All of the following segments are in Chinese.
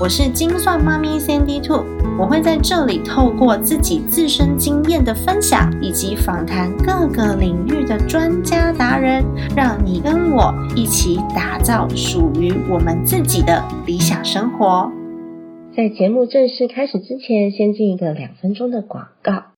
我是精算妈咪 Sandy Two，我会在这里透过自己自身经验的分享，以及访谈各个领域的专家达人，让你跟我一起打造属于我们自己的理想生活。在节目正式开始之前，先进一个两分钟的广告。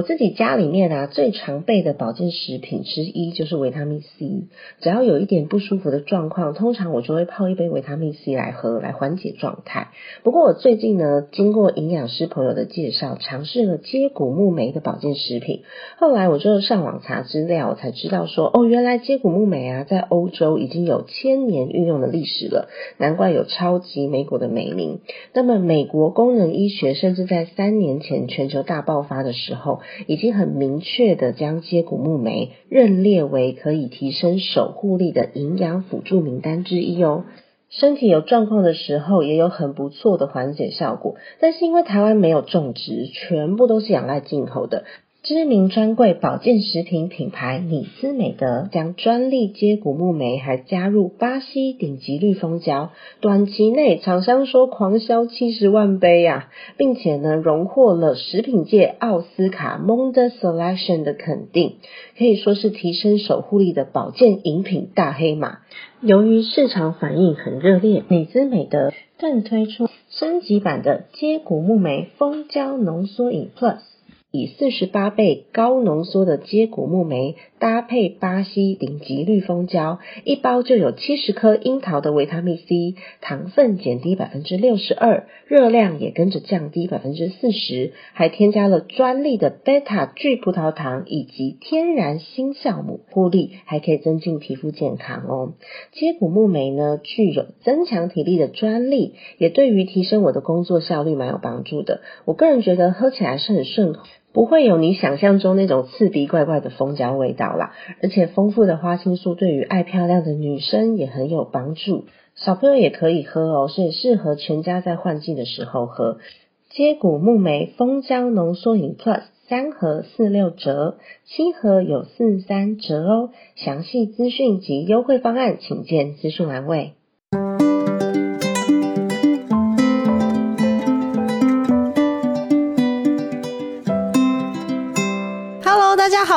我自己家里面啊，最常备的保健食品之一就是维他命 C。只要有一点不舒服的状况，通常我就会泡一杯维他命 C 来喝，来缓解状态。不过我最近呢，经过营养师朋友的介绍，尝试了接骨木莓的保健食品。后来我就上网查资料，我才知道说，哦，原来接骨木莓啊，在欧洲已经有千年运用的历史了，难怪有超级莓果的美名。那么美国功能医学甚至在三年前全球大爆发的时候，已经很明确的将接骨木莓认列为可以提升守护力的营养辅助名单之一哦。身体有状况的时候，也有很不错的缓解效果。但是因为台湾没有种植，全部都是仰赖进口的。知名专柜保健食品品牌米斯美德将专利接骨木莓还加入巴西顶级绿蜂胶，短期内厂商说狂销七十万杯呀，并且呢荣获了食品界奥斯卡 Monde Selection 的肯定，可以说是提升守护力的保健饮品大黑马。由于市场反应很热烈，米斯美德更推出升级版的接骨木莓蜂胶浓缩饮 Plus。以四十八倍高浓缩的接骨木莓搭配巴西顶级绿蜂胶，一包就有七十颗樱桃的维他命 C，糖分减低百分之六十二，热量也跟着降低百分之四十，还添加了专利的贝塔聚葡萄糖以及天然新酵母，护力还可以增进皮肤健康哦。接骨木莓呢，具有增强体力的专利，也对于提升我的工作效率蛮有帮助的。我个人觉得喝起来是很顺口。不会有你想象中那种刺鼻怪怪的蜂胶味道啦，而且丰富的花青素对于爱漂亮的女生也很有帮助，小朋友也可以喝哦，所以适合全家在换季的时候喝。接骨木莓蜂胶浓缩饮 Plus 三盒四六折，七盒有四三折哦，详细资讯及优惠方案请见资讯栏位。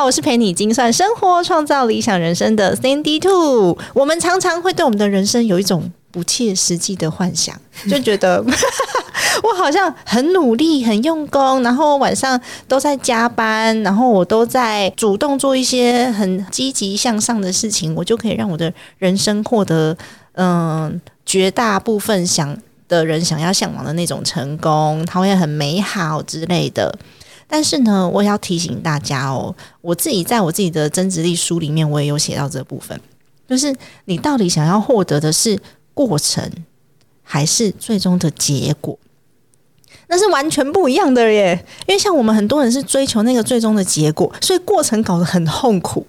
我是陪你精算生活、创造理想人生的 Sandy Two。我们常常会对我们的人生有一种不切实际的幻想，就觉得 我好像很努力、很用功，然后晚上都在加班，然后我都在主动做一些很积极向上的事情，我就可以让我的人生获得嗯绝大部分想的人想要向往的那种成功，它会很美好之类的。但是呢，我也要提醒大家哦，我自己在我自己的增值力书里面，我也有写到这部分，就是你到底想要获得的是过程，还是最终的结果？那是完全不一样的耶。因为像我们很多人是追求那个最终的结果，所以过程搞得很痛苦。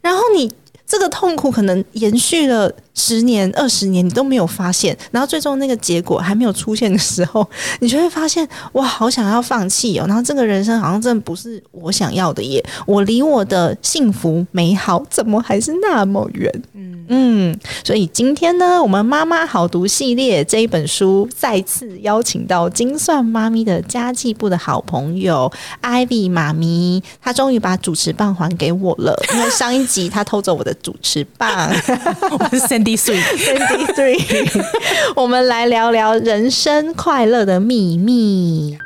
然后你这个痛苦可能延续了。十年、二十年，你都没有发现，然后最终那个结果还没有出现的时候，你就会发现，哇，好想要放弃哦！然后这个人生好像真的不是我想要的耶，我离我的幸福美好怎么还是那么远？嗯嗯，所以今天呢，我们妈妈好读系列这一本书再次邀请到精算妈咪的家计部的好朋友 Ivy 妈咪，她终于把主持棒还给我了，因为上一集她偷走我的主持棒。D three，D three，我们来聊聊人生快乐的秘密。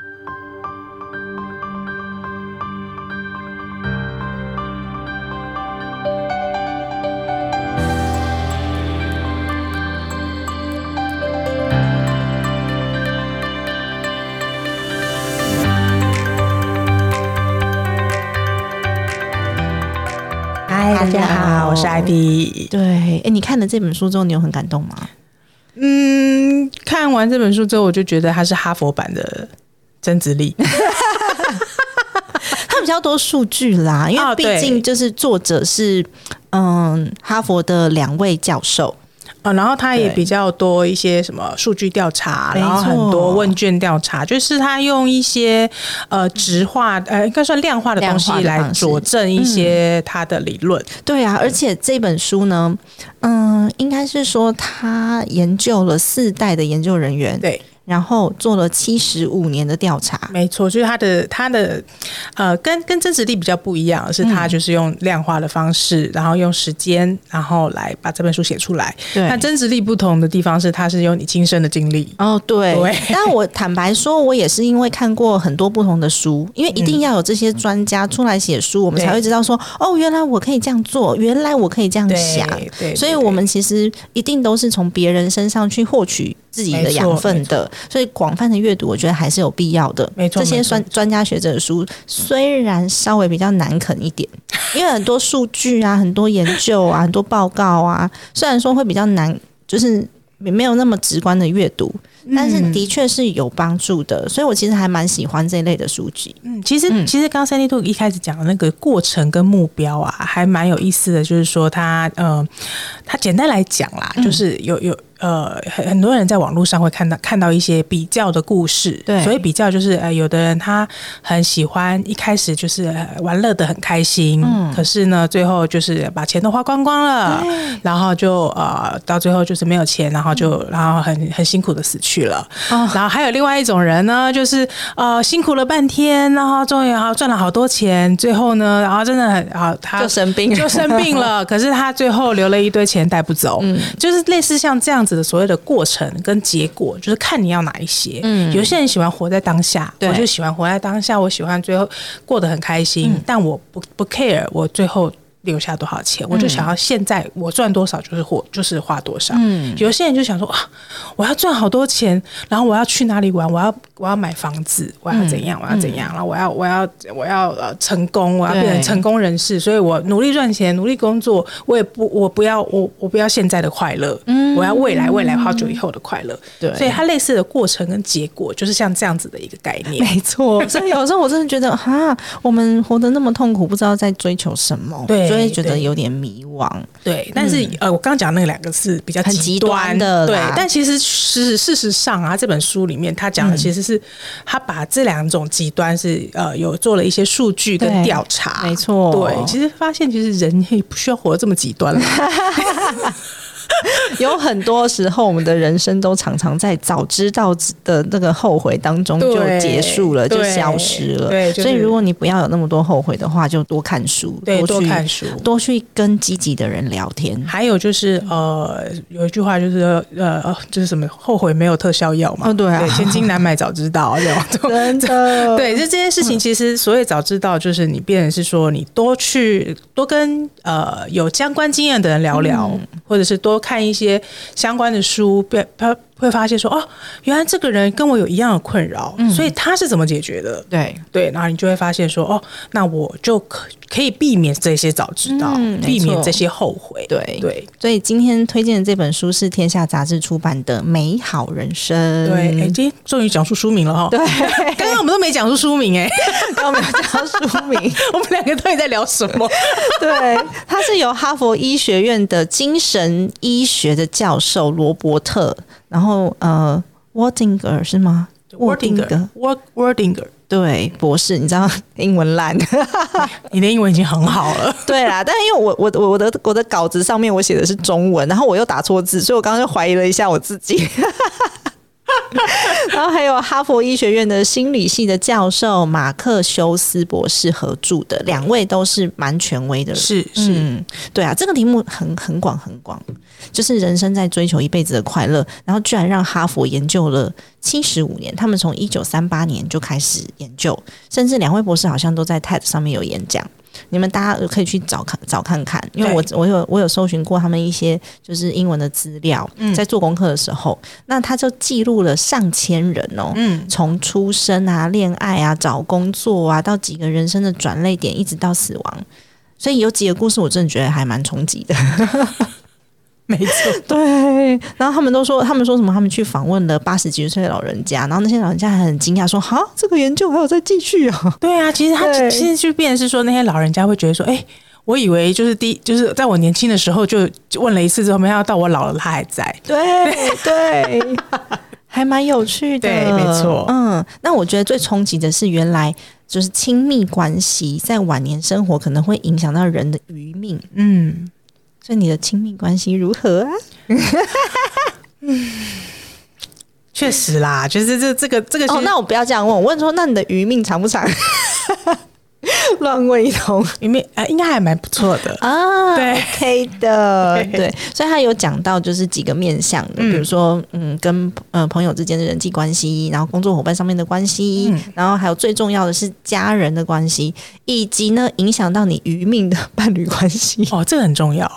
大家好，我是 IP。对，哎，你看了这本书之后，你有很感动吗？嗯，看完这本书之后，我就觉得它是哈佛版的曾子力。较多数据啦，因为毕竟就是作者是嗯哈佛的两位教授，呃，然后他也比较多一些什么数据调查，然后很多问卷调查，就是他用一些呃直化呃应该算量化的东西来佐证一些他的理论。对啊，而且这本书呢，嗯，应该是说他研究了四代的研究人员，对，然后做了七十五年的调查，没错，就是他的他的呃，跟跟真实力比较不一样，是他就是用量化的方式，然后用时间，然后来把这本书写出来。对。那真实力不同的地方是，他是用你亲身的经历。哦，对，对。但我坦白说，我也是因为看过很多不同的书，因为一定要有这些专家出来写书，我们才会知道说，哦，原来我可以这样做，原来我可以这样对想。对，所以，我们其实一定都是从别人身上去获取自己的养分的，所以广泛的阅读，我觉得还是有必要的。没错这些专专家学者的书虽然稍微比较难啃一点，因为很多数据啊、很多研究啊、很多报告啊，虽然说会比较难，就是没有那么直观的阅读，但是的确是有帮助的。所以我其实还蛮喜欢这一类的书籍。嗯，其实、嗯其实刚刚三 D 兔一开始讲的那个过程跟目标啊，还蛮有意思的。就是说他，呃，他简单来讲啦，嗯就是有有呃，很很多人在网络上会看到看到一些比较的故事。对。所以比较就是呃，有的人他很喜欢一开始就是呃玩乐的很开心，嗯。可是呢，最后就是把钱都花光光了，然后就呃到最后就是没有钱，然后就然后很很辛苦的死去了。哦然后还有另外一种人呢，就是呃辛苦了半天，然后终于啊赚了好多钱，最后呢，然后真的很啊他就生病。了就生病了，可是他最后留了一堆钱带不走，嗯。就是类似像这样子的所谓的过程跟结果，就是看你要哪一些。嗯有些人喜欢活在当下，我就喜欢活在当下，我喜欢最后过得很开心，嗯但我不不 care 我最后。留下多少钱，我就想要现在我赚多少就是花就是花多少。嗯。有些人就想说啊，我要赚好多钱，然后我要去哪里玩，我要我要买房子，我要怎样，我要怎样，然后我要我要我要呃成功，我要变成成功人士，所以我努力赚钱，努力工作，我也不我不要我我不要现在的快乐，我要未来未来好久以后的快乐。对。所以它类似的过程跟结果，就是像这样子的一个概念。没错，所以有时候我真的觉得，哈，我们活得那么痛苦，不知道在追求什么，对就会觉得有点迷惘。对，但是、呃，我刚刚讲那两个是比较极端的对但其实是事实上啊，这本书里面他讲的其实是、他把这两种极端是呃有做了一些数据跟对调查，没错。对，其实发现其实人也不需要活得这么极端了，有很多时候，我们的人生都常常在早知道的那个后悔当中就结束了，就消失了。对就是所以如果你不要有那么多后悔的话，就多看书，对，多去看书。多去跟积极的人聊天。还有就是呃，有一句话就是呃，呃就是什么后悔没有特效药嘛？哦对啊千金难买早知道 对，就这件事情，其实所谓早知道，就是你变成是说，你多去多跟呃有相关经验的人聊聊，或者是多看一些相关的书，变他会发现说，哦，原来这个人跟我有一样的困扰，所以他是怎么解决的？对对，然后你就会发现说，哦，那我就可可以避免这些早知道，嗯避免错这些后悔。对对所以今天推荐的这本书是天下杂志出版的《美好人生》。对，哎，今天终于讲出书名了哈。对，刚刚我们都没讲出书名哎，刚刚没有讲到书名。我们两个到底在聊什么？对，他是由哈佛医学院的精神医学的教授罗伯特，然后呃，Wardinger 是吗 Wordinger，Word Wordinger，对，博士，你知道英文烂，你的英文已经很好了。对啦，但是因为我我我的我的稿子上面我写的是中文，然后我又打错字，所以我刚刚就怀疑了一下我自己。然后还有哈佛医学院的心理系的教授马克修斯博士合著的，两位都是蛮权威的人。是是，嗯，对啊，这个题目很很广很广，就是人生在追求一辈子的快乐，然后居然让哈佛研究了七十五年，他们从一九三八年就开始研究，甚至两位博士好像都在 TED 上面有演讲。你们大家可以去找看找看看，因为我我有我有搜寻过他们一些就是英文的资料，在做功课的时候，那他就记录了上千人哦，嗯，从出生啊、恋爱啊、找工作啊，到几个人生的转类点，一直到死亡。所以有几个故事，我真的觉得还蛮冲击的。没错，对，然后他们都说，他们说什么？他们去访问了八十几岁的老人家，然后那些老人家还很惊讶，说：“哈，这个研究还有在继续啊 对啊，其实他对其实就变成是说，那些老人家会觉得说，哎、我以为就是第就是在我年轻的时候就就问了一次之后，没想到到我老了他还在。！”对对，还蛮有趣的，对没错嗯，那我觉得最冲击的是，原来就是亲密关系在晚年生活可能会影响到人的余命。嗯，所以你的亲密关系如何啊？确实啦，就是这这个这个、哦，那我不要这样问，我问说，那你的余命长不长？乱问一通里面呃应该还蛮不错的。啊，对，OK 的，对 对，所以他有讲到就是几个面向的，嗯比如说嗯，跟呃朋友之间的人际关系，然后工作伙伴上面的关系，嗯然后还有最重要的是家人的关系，以及呢影响到你余命的伴侣关系。哦，这个很重要。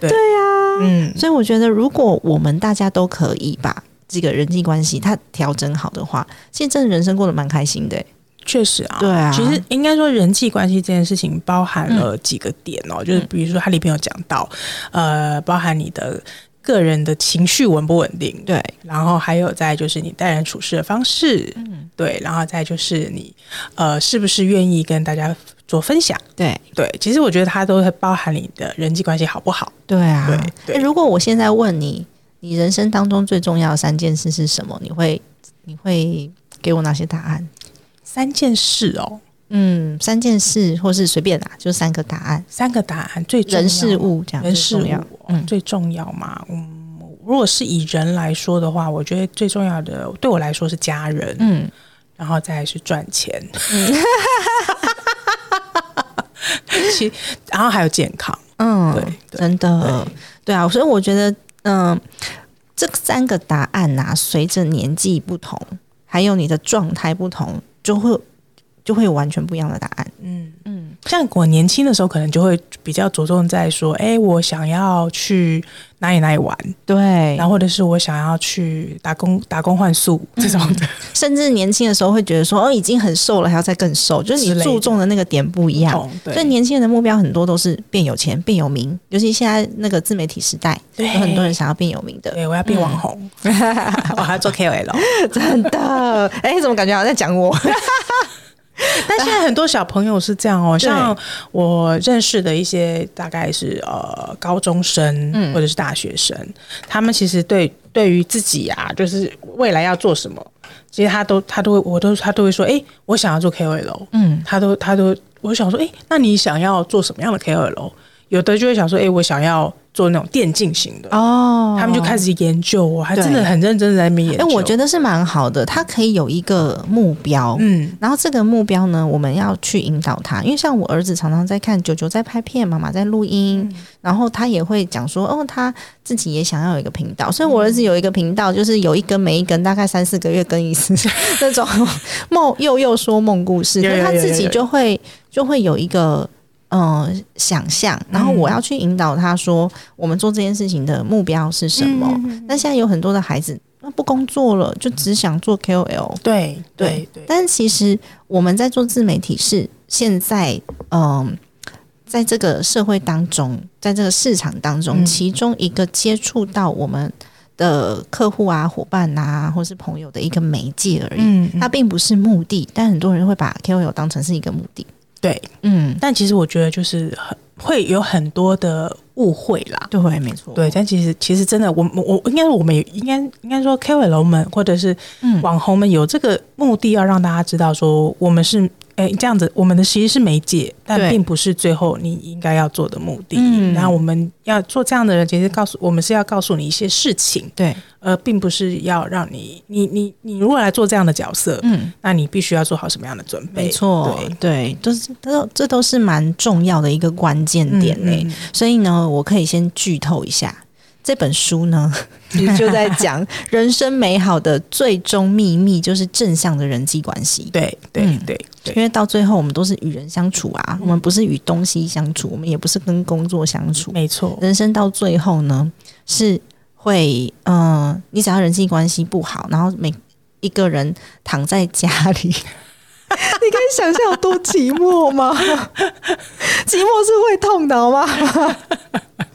对。呀、嗯，所以我觉得，如果我们大家都可以把这个人际关系它调整好的话，其实真的人生过得蛮开心的欸。确实啊，对啊。其实应该说人际关系这件事情包含了几个点哦，就是比如说它里边有讲到，呃，包含你的个人的情绪稳不稳定，对，然后还有再就是你待人处事的方式，嗯，对，然后再就是你呃是不是愿意跟大家做分享，对，对，其实我觉得它都会包含你的人际关系好不好，对啊。对对。诶如果我现在问你，你人生当中最重要的三件事是什么？你会你会给我哪些答案？三件事哦，嗯，三件事，或是随便啦，就三个答案，三个答案最重要。人事物这样人事物最重要。嗯。最重要嘛，嗯，如果是以人来说的话，我觉得最重要的对我来说是家人，嗯，然后再来是赚钱，其然后还有健康，嗯，对对。真的，对啊，所以我觉得，嗯、这三个答案呐、随着年纪不同，还有你的状态不同，就会就会有完全不一样的答案。嗯。嗯，像我年轻的时候，可能就会比较着重在说，哎、我想要去哪里哪里玩，对然后或者是我想要去打工打工换宿 这种的，甚至年轻的时候会觉得说，哦，已经很瘦了，还要再更瘦，就是你注重的那个点不一样。哦对所以年轻人的目标很多都是变有钱、变有名，尤其现在那个自媒体时代，对有很多人想要变有名的。对我要变网红，我 还要做 KOL。真的，哎、怎么感觉好像在讲我？但现在很多小朋友是这样哦，像我认识的一些大概是呃高中生嗯。或者是大学生，他们其实对对于自己啊，就是未来要做什么，其实他都他都会我都他都会说，哎、我想要做 KOL，嗯，他都他都我想说，哎、那你想要做什么样的 KOL？有的就会想说，哎、我想要做那种电竞型的，哦。他们就开始研究，我还真的很认真的在那边研哎、究。我觉得是蛮好的，他可以有一个目标，嗯，然后这个目标呢，我们要去引导他，因为像我儿子常常在看九九在拍片，妈妈在录音，然后他也会讲说，哦，他自己也想要有一个频道，所以我儿子有一个频道，就是有一根没一根，大概三四个月更一次 那种梦又又说梦故事，他自己就会就会有一个。嗯，想象，然后我要去引导他说，我们做这件事情的目标是什么？那现在有很多的孩子，那不工作了，就只想做 KOL，对对对对，但是其实我们在做自媒体是现在，嗯、在这个社会当中，在这个市场当中，嗯其中一个接触到我们的客户啊、伙伴啊，或是朋友的一个媒介而已。嗯，它并不是目的，但很多人会把 KOL 当成是一个目的。对。嗯，但其实我觉得就是很会有很多的误会啦。对，没错，对，但其实其实真的，我我我应该我们也应该应该说 KOL 们或者是嗯网红们有这个目的，要让大家知道说我们是哎这样子，我们的其实是媒介，但并不是最后你应该要做的目的。嗯然后我们要做这样的人，其实告诉我们是要告诉你一些事情，对，而并不是要让你你你你如果来做这样的角色，嗯，那你必须要做好什么样的准备？没错对，对，都是都这都是蛮重要的一个关键点呢、嗯嗯所以呢，我可以先剧透一下这本书呢，其 实就在讲人生美好的最终秘密，就是正向的人际关系。对对嗯对对因为到最后，我们都是与人相处啊，我们不是与东西相处，我们也不是跟工作相处。没错，人生到最后呢，是会，嗯、你只要人际关系不好，然后每一个人躺在家里，你可以想象有多寂寞吗？寂寞是会痛的，好吗？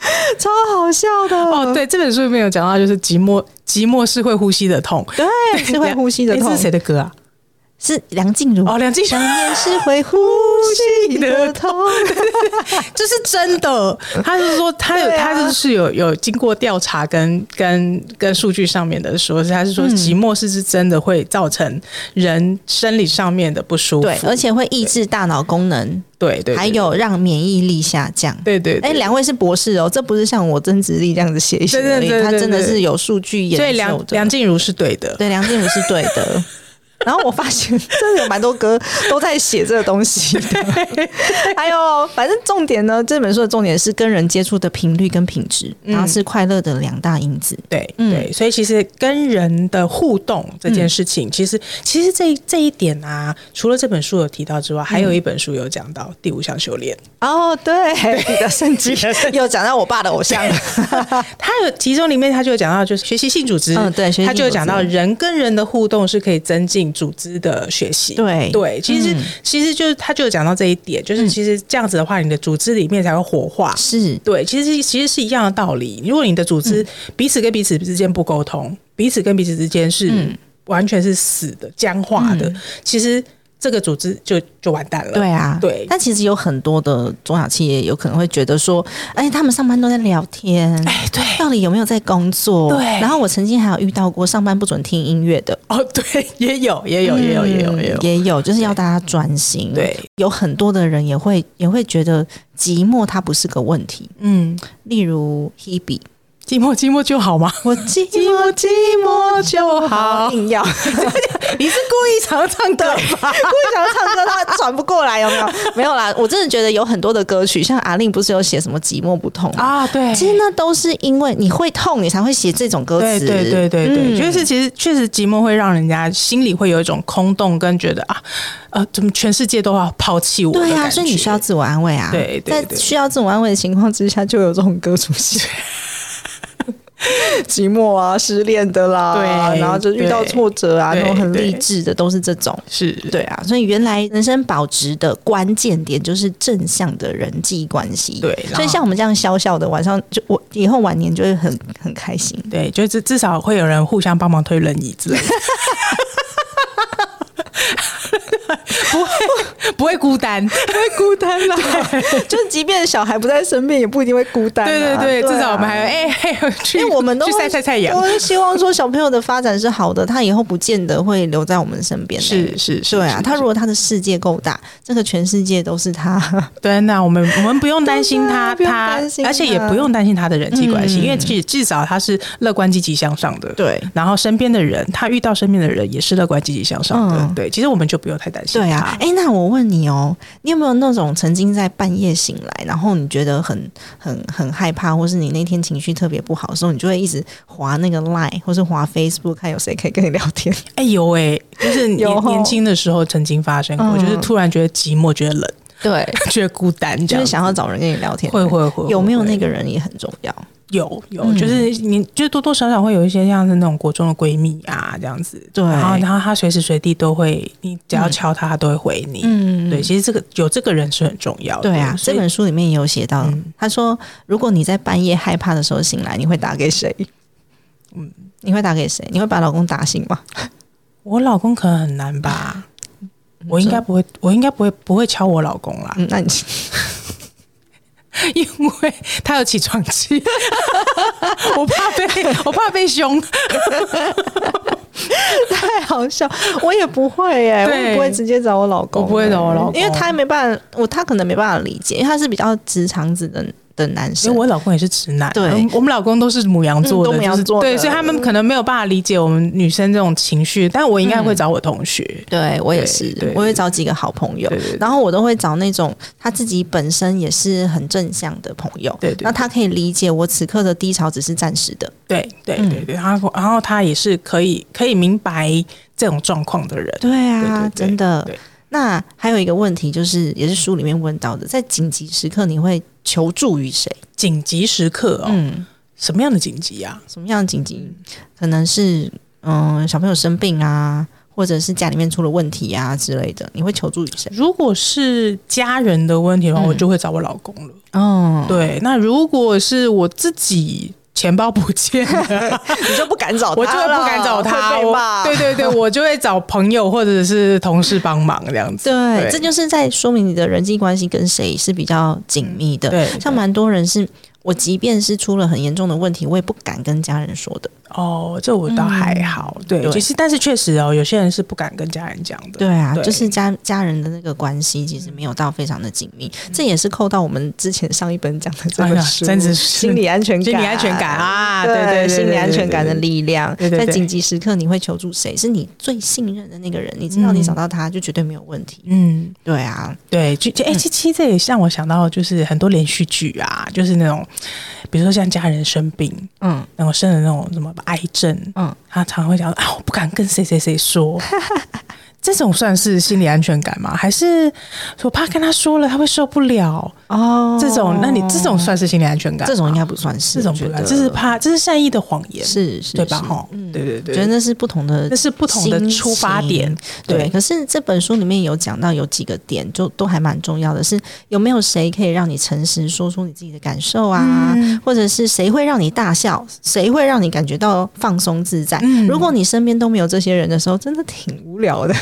超好笑的。哦，，对，这本书里面有讲到，就是寂寞，寂寞是会呼吸的痛，对，是会呼吸的 痛。诶这，是谁的歌啊？是梁静茹。哦，梁静茹，想念是会呼吸的痛，这是真的。他是说，他有，啊他就是有有经过调查跟跟跟数据上面的说，他是说嗯寂寞是是真的会造成人生理上面的不舒服，对，而且会抑制大脑功能，对对，对还有让免疫力下降。对对，对哎，两位是博士哦，这不是像我曾直立这样子写一写而已，他真的是有数据研所以。梁梁静茹是对的，对梁静茹是对的。然后我发现 真的有蛮多歌都在写这个东西的，还有反正重点呢，这本书的重点是跟人接触的频率跟品质，然后是快乐的两大因子。对、嗯对，所以其实跟人的互动这件事情，其实其实这这一点啊，除了这本书有提到之外，还有一本书有讲到第五项修炼。哦，对，你的圣经有讲到我爸的偶像，他有其中里面他就有讲到，就是学习性组织，嗯对他就有讲到人跟人的互动是可以增进组织的学习。对。对，其实、嗯。其实就是他就有讲到这一点，就是其实这样子的话，你的组织里面才会活化。是。对，其实其实是一样的道理。如果你的组织彼此跟彼此之间不沟通，彼此跟彼此之间是嗯。完全是死的、僵化的，其实这个组织就就完蛋了。对啊，对但其实有很多的中小企业有可能会觉得说，哎，他们上班都在聊天，哎，对，到底有没有在工作？对然后我曾经还有遇到过上班不准听音乐的，哦，对，也有，也有，也有，也有，也有嗯。也有，就是要大家专心。对，有很多的人也会也会觉得寂寞它不是个问题。嗯，例如 Hebe，寂寞寂寞就好吗？我寂寞寂寞就好，硬要 你是故意想要唱歌吧？故意想要唱歌，他转不过来，有没有？没有啦，我真的觉得有很多的歌曲，像阿令不是有写什么寂寞不痛？啊，对，其实那都是因为你会痛，你才会写这种歌词。对对对对对，嗯就是其实确实寂寞会让人家心里会有一种空洞，跟觉得啊，呃，怎么全世界都要抛弃我的对啊，所以你需要自我安慰啊。在对对对需要自我安慰的情况之下，就有这种歌出现。寂寞啊，失恋的啦，对然后就遇到挫折啊，对那种很励志的，都是这种。是对啊，所以原来人生保值的关键点就是正向的人际关系。对所以像我们这样小小的晚上，就我以后晚年就会很很开心。对，就至至少会有人互相帮忙推轮椅之类的。不会不会孤单，不会孤单啦。就是即便小孩不在身边，也不一定会孤单、啊。对对对，啊至少我们还有哎、嘿去，因为我们都去晒晒太阳都。会希望说小朋友的发展是好的，他以后不见得会留在我们身边、是是是，对啊，他如果他的世界够大，这个全世界都是他。对，那我们我们不用担心他，他而且也不用担心他的人际关系，嗯因为至至少他是乐观积极向上的。对然后身边的人，他遇到身边的人也是乐观积极向上的。嗯对，其实我们就不用太担心。对啊，，哎，那我问你哦，你有没有那种曾经在半夜醒来，然后你觉得很很很害怕，或是你那天情绪特别不好的时候，你就会一直划那个 Line 或是划 Facebook，看有谁可以跟你聊天？哎有哎，就是年年轻的时候曾经发生过，嗯。就是突然觉得寂寞，觉得冷，对，觉得孤单，就是想要找人跟你聊天。会会会有没有那个人也很重要？有有，嗯就是你就多多少少会有一些像是那种国中的闺蜜啊这样子，对然后然后她随时随地都会，你只要敲她，她都会回你。嗯对，其实这个有这个人是很重要的。对啊，这本书里面也有写到，嗯他说，如果你在半夜害怕的时候醒来，你会打给谁？嗯，你会打给谁？你会把老公打醒吗？我老公可能很难吧，我应该不会，我应该不会不会敲我老公啦，嗯，那你 因为他有起床气，我怕被 我怕被凶。太好笑，我也不会耶，我也不会直接找我老公，我不会找我老公。因为他没办法，我他可能没办法理解，因为他是比较直肠子的的男生。因生为。我老公也是直男，对。嗯我们老公都是母羊座的，嗯都母羊座的。就是对，所以他们可能没有办法理解我们女生这种情绪，但我应该会找我同学。对我也是我会找几个好朋友。然后我都会找那种他自己本身也是很正向的朋友，对那他可以理解我此刻的低潮只是暂时的，对对嗯。对。对，然后然后他也是可以可以明白这种状况的人。对啊，对对对真的。对。那还有一个问题，就是也是书里面问到的，在紧急时刻你会求助于谁？紧急时刻哦，嗯，什么样的紧急啊？什么样的紧急？可能是嗯小朋友生病啊，或者是家里面出了问题啊之类的，你会求助于谁？如果是家人的问题的话，嗯我就会找我老公了。哦，对，那如果是我自己钱包不见了，你就不敢找他我就会不敢找他。对对对，我就会找朋友或者是同事帮忙这样子。对，对这就是在说明你的人际关系跟谁是比较紧密的。对像蛮多人是。我即便是出了很严重的问题，我也不敢跟家人说的。哦，这我倒还好。对，对其实但是确实哦，有些人是不敢跟家人讲的。对啊，对就是家家人的那个关系其实没有到非常的紧密，这也是扣到我们之前上一本讲的这哎呀本书，真是心理安全感，心理安全感啊对对心理安全感的力量，对对对在紧急时刻你会求助谁？是你最信任的那个人，你知道你嗯找到他就绝对没有问题。嗯，对啊，对，就就哎，七七这也让我想到，就是很多连续剧啊，就是那种，比如说像家人生病，嗯然后生了那种什么癌症，嗯，他常常会讲啊，我不敢跟谁谁谁说。这种算是心理安全感吗？还是我怕跟他说了他会受不了？哦这种，那你这种算是心理安全感？这种应该不算是，这种不得这是怕，这是善意的谎言，是是对吧？是哈，嗯对对对，觉得那是不同的，那是不同的出发点。对，可是这本书里面有讲到有几个点，就都还蛮重要的是，有没有谁可以让你诚实说出你自己的感受啊，嗯或者是谁会让你大笑，谁会让你感觉到放松自在？嗯如果你身边都没有这些人的时候，真的挺无聊的。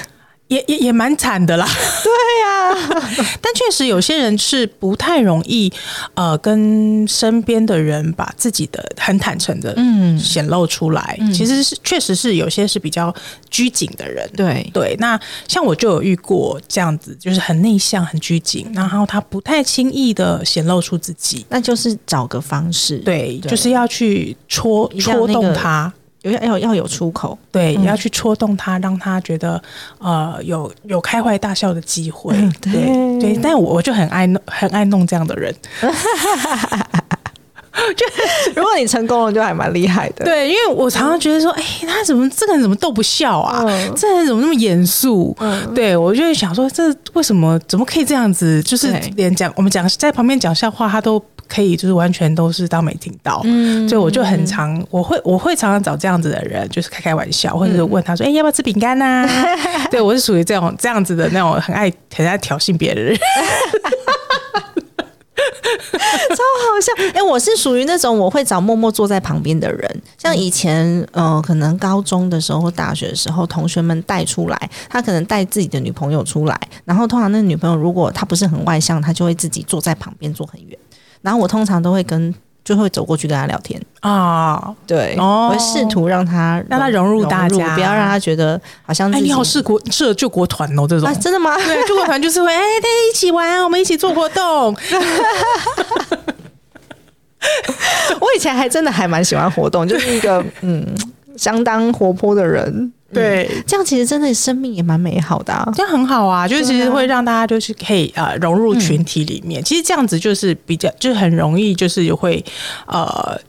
也也也蛮惨的啦。对呀、但确实有些人是不太容易，呃，跟身边的人把自己的很坦诚的嗯，显露出来。嗯其实是确实是有些是比较拘谨的人。对，对，那像我就有遇过这样子，就是很内向、很拘谨，然后他不太轻易的显露出自己。那就是找个方式，，对，对就是要去戳戳动他，有要要要有出口。对，嗯要去戳动他，让他觉得呃有有开怀大笑的机会。嗯对对对，但我我就很爱弄很爱弄这样的人。就 如果你成功了，就还蛮厉害的。对，因为我常常觉得说，哎、他怎么这个人怎么都不笑啊？嗯这个人怎么那么严肃？嗯对我就会想说，这为什么怎么可以这样子？就是对连讲我们讲在旁边讲笑话，他都可以，就是完全都是当没听到。嗯所以我就很常，我会我会常常找这样子的人，就是开开玩笑，或者是问他说：“哎、要不要吃饼干呐？” 对我是属于这种这样子的那种很爱很爱挑衅别人的人。好笑哎、我是属于那种我会找默默坐在旁边的人，像以前呃，可能高中的时候或大学的时候，同学们带出来，他可能带自己的女朋友出来，然后通常那个女朋友如果她不是很外向，她就会自己坐在旁边坐很远，然后我通常都会跟就会走过去跟他聊天，啊，对，哦。我会试图让他让他融入大家。不要让他觉得好像哎，己你好是国适合救国团哦，这种。啊，真的吗？对，救国团就是会 哎，大家一起玩，我们一起做活动。我以前还真的还蛮喜欢活动，就是一个嗯相当活泼的人，对，这样其实真的生命也蛮美好的、啊。这样很好啊，就是其实会让大家就是可以呃融入群体里面。其实这样子就是比较就是很容易就是会呃。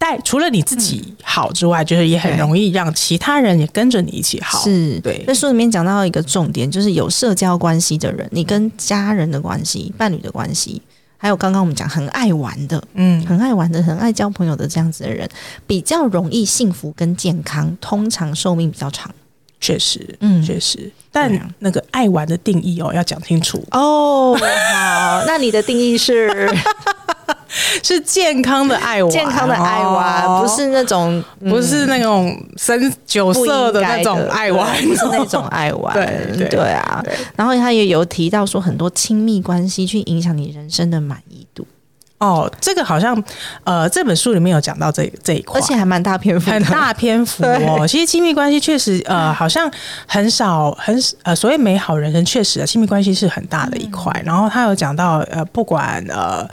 带除了你自己好之外，就是也很容易让其他人也跟着你一起好。是对在书里面讲到一个重点，就是有社交关系的人，你跟家人的关系、伴侣的关系，还有刚刚我们讲很爱玩的、嗯，很爱玩的、很爱交朋友的这样子的人，比较容易幸福跟健康，通常寿命比较长。确实，嗯。确实。但那个爱玩的定义哦，要讲清楚，哦，好，那你的定义是 是健康的爱娃，健康的爱娃，哦。不是那种、嗯。不是那种深酒色的那种爱玩，对不是那种爱玩，对对。啊。对。然后他也有提到说，很多亲密关系去影响你人生的满意度，哦，这个好像呃，这本书里面有讲到这这一块，而且还蛮大篇幅，很大篇幅哦。其实亲密关系确实呃，好像很少很呃，所谓美好人生，确实啊，亲密关系是很大的一块。然后他有讲到呃，不管呃。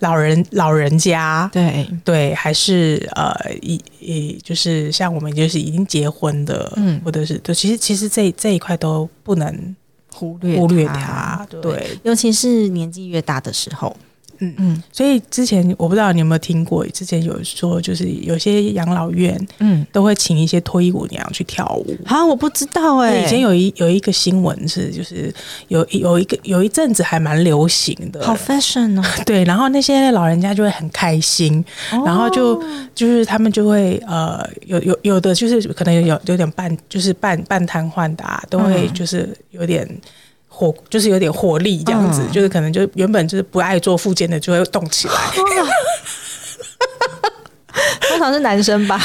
老人老人家。对，对，还是呃，一一就是像我们就是已经结婚的，嗯。或者是对，其实其实这这一块都不能忽略忽略它。它，对，对，尤其是年纪越大的时候，嗯。嗯，所以之前我不知道你有没有听过，之前有说就是有些养老院嗯，都会请一些脱衣舞娘去跳舞。好，我不知道哎、以前有一有一个新闻是，就是有有一个有一阵子还蛮流行的，好 fashion 哦，对，然后那些老人家就会很开心，然后就就是他们就会呃有有有的就是可能有有点半就是半半瘫痪的啊，都会就是有点。活就是有点活力这样子，嗯。就是可能就原本就是不爱做复健的就会动起来，通常是男生吧？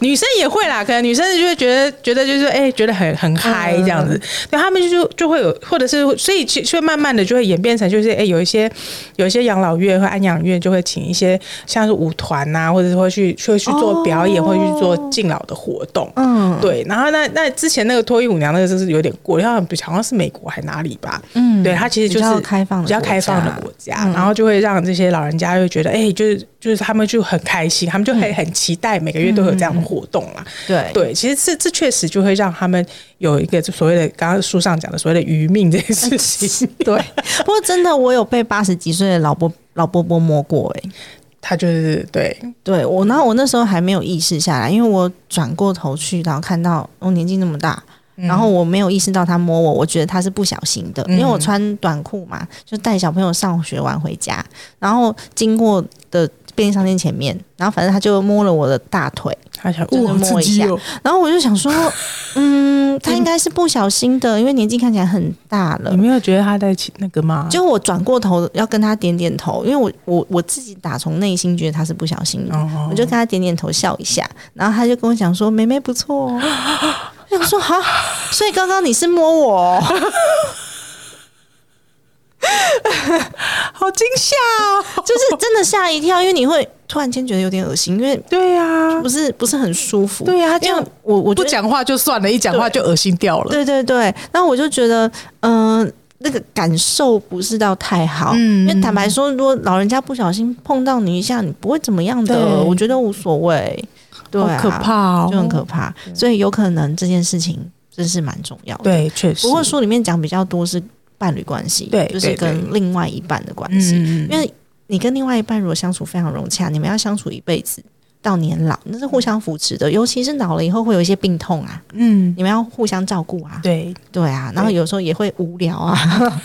女生也会啦，可能女生就会觉得觉得就是哎、觉得很很嗨这样子，对他们就就就会有，或者是所以其就会慢慢的就会演变成就是哎、有一些有一些养老院和安养院就会请一些像是舞团呐、或者是会去会去做表演，或者去做敬老的活动。嗯，对，然后那那之前那个脱衣舞娘那个就是有点过，好像好像是美国还哪里吧，嗯。对，它其实就是比较开放的比较开放的国国家，然后就会让这些老人家会觉得，哎、就是就是他们就很开心，他们就很很期待每个月都有这样的活动啦。对。对，其实这这确实就会让他们有一个所谓的刚刚书上讲的所谓的余命这件事情，对。不过真的，我有被八十几岁的老伯老伯伯摸过哎、他就是对。对我，然后我那时候还没有意识下来，因为我转过头去，然后看到我年纪那么大，然后我没有意识到他摸我，我觉得他是不小心的，因为我穿短裤嘛，就带小朋友上学完回家，然后经过的便利商店前面，然后反正他就摸了我的大腿，他想就是摸一下哦，然后我就想说，嗯，他应该是不小心的，因为年纪看起来很大了你。没有觉得他在起那个吗？就我转过头要跟他点点头，因为我我我自己打从内心觉得他是不小心的，哦我就跟他点点头笑一下，然后他就跟我讲说：“妹妹不错哦。”我想说好，所以刚刚你是摸我、哦，好惊吓哦，就是真的吓一跳，因为你会突然间觉得有点恶心，因为对呀、不是不是很舒服。对呀、这样我我不讲话就算了，一讲话就恶心掉了。对对对，那我就觉得，嗯、那个感受不是到太好，嗯。因为坦白说，如果老人家不小心碰到你一下，你不会怎么样的，我觉得无所谓，对、啊，好可怕哦，就很可怕，所以有可能这件事情真是蛮重要的。，对，确实。不过书里面讲比较多是伴侣关系，对就是跟另外一半的关系，嗯，因为你跟另外一半如果相处非常融洽，你们要相处一辈子。到年老，那是互相扶持的，尤其是老了以后会有一些病痛啊，嗯，你们要互相照顾啊。对，对啊，然后有时候也会无聊啊，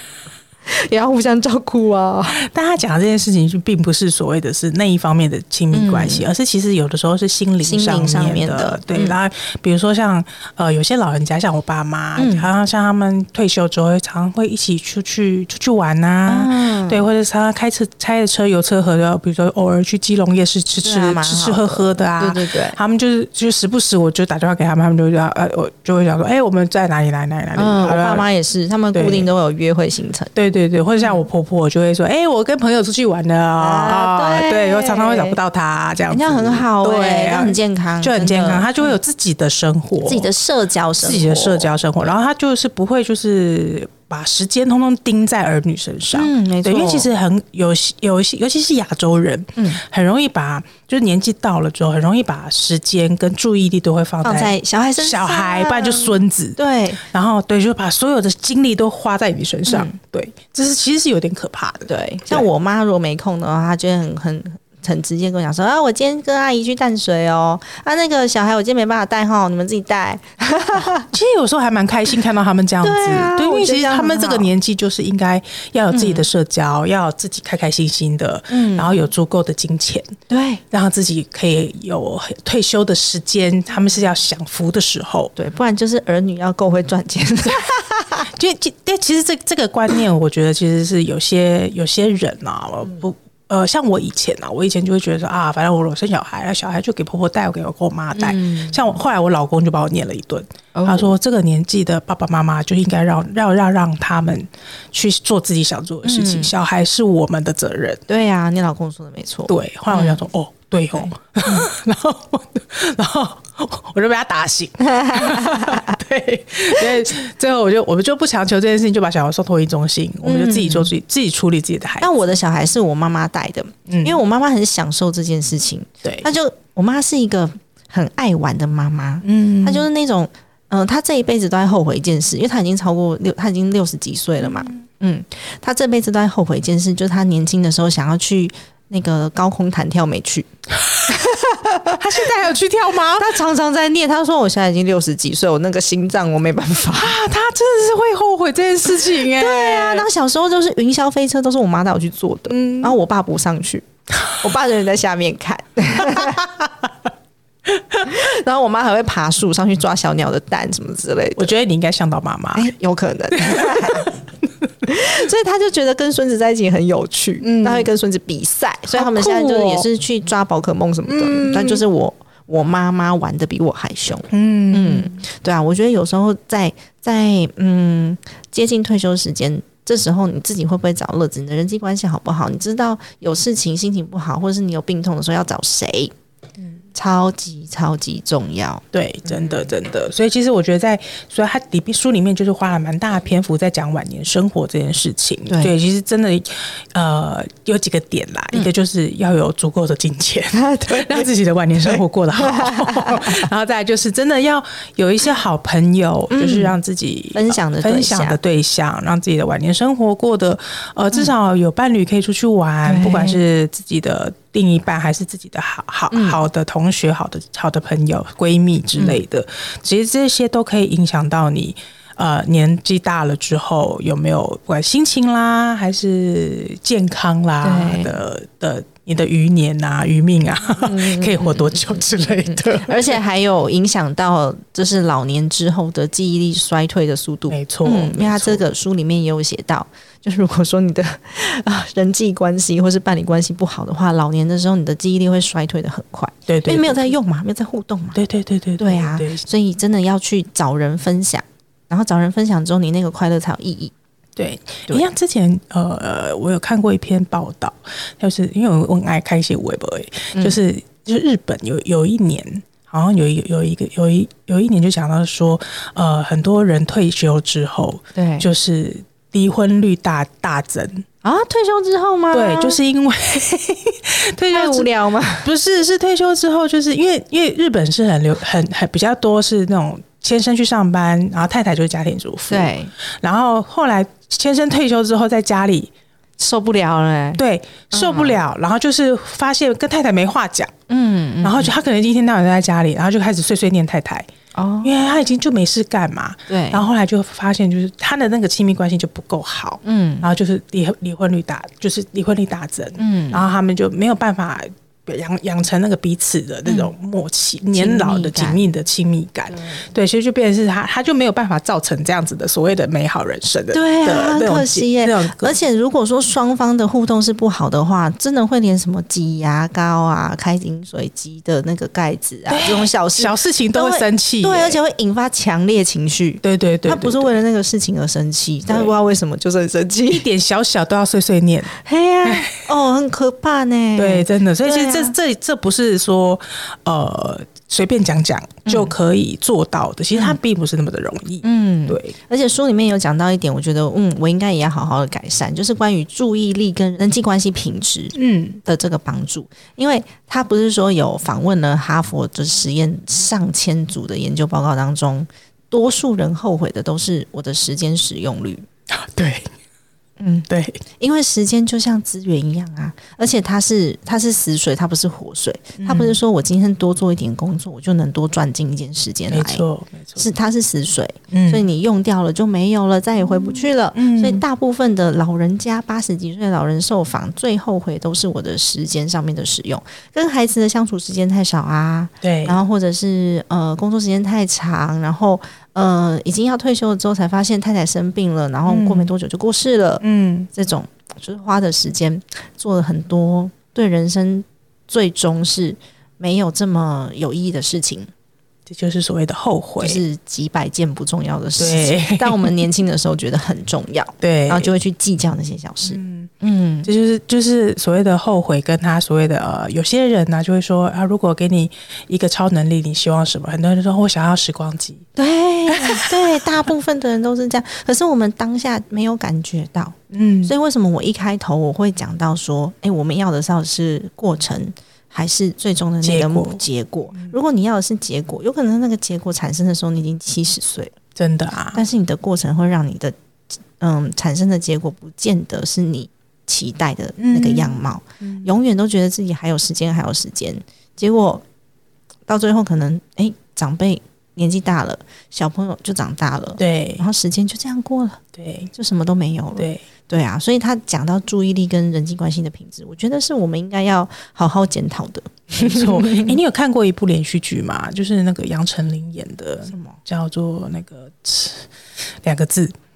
也要互相照顾啊。但他讲的这件事情，就并不是所谓的是那一方面的亲密关系，而是其实有的时候是心灵嗯心灵上面的。对，嗯然后比如说像呃有些老人家，像我爸妈，嗯好像像他们退休之后，会常常会一起出去出去玩呐、嗯，对，或者常常开车开着车游车河的，比如说偶尔去基隆夜市吃吃、吃吃喝喝的啊。对对对，他们就是就时不时我就打电话给他们，他们就要呃我就会想说，哎、我们在哪里哪里哪里哪里？嗯，我爸妈也是，他们固定都有约会行程。对对对，或者像我婆婆，我就会说，哎、我跟朋友出去玩了。对。然后常常会找不到她这样子，人家很好对很健康，就很健康，真的她就会有自己的生活，自己的社交生活，自己的社交生活，然后她就是不会就是把时间通通盯在儿女身上，嗯，没错，对，因为其实很有有一些，尤其是亚洲人，嗯。很容易把就是年纪到了之后，很容易把时间跟注意力都会放放在小孩身上，小孩，不然就孙子，对。然后对，就把所有的精力都花在你身上，对，这是其实是有点可怕的，对。像我妈如果没空的话，她就会很很。很直接跟我讲说啊，我今天跟阿姨去淡水哦，啊那个小孩我今天没办法带哈，你们自己带。其实有时候还蛮开心看到他们这样子，对啊因为其实他们这个年纪就是应该要有自己的社交，要有自己开开心心的，嗯然后有足够的金钱，对让自己可以有退休的时间，他们是要享福的时候。对，不然就是儿女要够会赚钱。就就对，其实这这个观念，我觉得其实是有些有些人啊，我不。呃，像我以前啊，我以前就会觉得说啊，反正我生小孩，小孩就给婆婆带，我给我给我妈带。像我后来我老公就把我念了一顿，他说这个年纪的爸爸妈妈就应该让让让让他们去做自己想做的事情，小孩是我们的责任。对呀、你老公说的没错。对，后来我想说，哦，对哦，然后然后我就被他打醒，对，所以最后我就我们就不强求这件事情，就把小孩送托育中心，我们就自己做自己、自己处理自己的孩子。但我的小孩是我妈妈带的，因为我妈妈很享受这件事情。对，她就我妈是一个很爱玩的妈妈，嗯。她就是那种，嗯、她这一辈子都在后悔一件事，因为她已经超过六，她已经六十几岁了嘛。嗯。他这辈子都在后悔一件事，就是他年轻的时候想要去那个高空弹跳，没去。他现在还有去跳吗？他常常在念，他说我现在已经六十几岁，我那个心脏我没办法。啊，他真的是会后悔这件事情哎。对啊，然后小时候就是云霄飞车都是我妈带我去坐的，嗯然后我爸不上去，我爸人在下面看。然后我妈还会爬树上去抓小鸟的蛋什么之类的，我觉得你应该像到妈妈。哎，有可能。所以他就觉得跟孙子在一起很有趣，他会跟孙子比赛，所以他们现在就是也是去抓宝可梦什么的。但就是我我妈妈玩的比我还凶，嗯嗯，对啊，我觉得有时候在在嗯接近退休时间。这时候你自己会不会找乐子？你的人际关系好不好？你知道有事情心情不好，或者是你有病痛的时候要找谁？超级超级重要。对，真的真的，所以其实我觉得在，所以他里书里面就是花了蛮大的篇幅在讲晚年生活这件事情。对。其实真的呃有几个点啦，一个就是要有足够的金钱，对，让自己的晚年生活过得好，然后再来就是真的要有一些好朋友，就是让自己分享的对分享的对象，让自己的晚年生活过得呃至少有伴侣可以出去玩，对。不管是自己的。另一半还是自己的好好好的同学、好的好的朋友、闺蜜之类的，其实这些都可以影响到你。呃，年纪大了之后有没有不管心情啦，还是健康啦的的你的余年啊、余命啊，可以活多久之类的？而且还有影响到，就是老年之后的记忆力衰退的速度。没错，嗯，因为他这个书里面也有写到，就是如果说你的 啊人际关系或是伴侣关系不好的话，老年的时候你的记忆力会衰退的很快，对对，因为没有在用嘛，没有在互动嘛。对对对对对啊对，所以真的要去找人分享，然后找人分享之后，你那个快乐才有意义。对，对你像之前呃，我有看过一篇报道，就是因为我我很爱看一些微博，就是就是日本有有一年。好像有一有一个有一有一年就讲到说，呃，很多人退休之后，对就就是离婚率大大增。啊，退休之后吗？对，就是因为 退休无聊吗？不是是退休之后，就是因为因为日本是很流很很比较多是那种先生去上班，然后太太就是家庭主妇。，对，然后后来先生退休之后，在家里受不了了、欸。对受不了，然后就是发现跟太太没话讲，嗯，嗯然后就他可能一天到晚都在家里，然后就开始碎碎念太太，哦，因为他已经就没事干嘛。对，然后后来就发现，就是他的那个亲密关系就不够好，嗯。然后就是离离婚率大，就是离婚率大增，嗯。然后他们就没有办法养养成那个彼此的那种默契、年老的紧密的亲密感。对，所以就变成是他，他就没有办法造成这样子的所谓的美好人生的，对啊，可惜耶。而且如果说双方的互动是不好的话，真的会连什么挤牙膏啊、开饮水机的那个盖子啊这种小事，小事情都会生气，对，而且会引发强烈情绪。对对对，他不是对为了那个事情而生气，但是不知道为什么就是很生气一气。点小小都要碎碎念，嘿呀，哦，很可怕呢。对，真的。所以其实这、这这不是说呃随便讲讲就可以做到的，其实它并不是那么的容易。嗯，对，而且书里面有讲到一点，我觉得嗯，我应该也要好好的改善，就是关于注意力跟人际关系品质嗯，的这个帮助，因为他不是说有访问了哈佛的实验上千组的研究报告当中，多数人后悔的都是我的时间使用率。对，嗯，对，因为时间就像资源一样啊，而且它是它是死水，它不是活水，它不是说我今天多做一点工作，我就能多赚进一点时间来。没，错，没错。是它是死水，嗯。所以你用掉了就没有了，再也回不去了。嗯。所以大部分的老人家八十几岁的老人受访，最后悔都是我的时间上面的使用，跟孩子的相处时间太少啊，对，然后或者是呃工作时间太长，然后呃已经要退休了之后才发现太太生病了，然后过没多久就过世了，嗯，这种就是花的时间做了很多对人生最终是没有这么有意义的事情。这就是所谓的后悔。就是几百件不重要的事情，但我们年轻的时候觉得很重要，对，然后就会去计较那些小事。嗯，嗯，这就是就是所谓的后悔，跟他所谓的呃，有些人呢、就会说啊，如果给你一个超能力，你希望什么？很多人就说我想要时光机。对对，大部分的人都是这样，可是我们当下没有感觉到，嗯，所以为什么我一开头我会讲到说，哎，我们要的到底是过程。还是最终的那个结果。结果。如果你要的是结果，有可能那个结果产生的时候你已经七十岁了，真的啊，但是你的过程会让你的嗯产生的结果不见得是你期待的那个样貌，永远都觉得自己还有时间，还有时间，结果到最后可能诶长辈年纪大了，小朋友就长大了，对然后时间就这样过了，对就什么都没有了。对，对啊，所以他讲到注意力跟人际关系的品质，我觉得是我们应该要好好检讨的。没错。哎、你有看过一部连续剧吗？就是那个杨丞琳演的，什么叫做那个两个字，我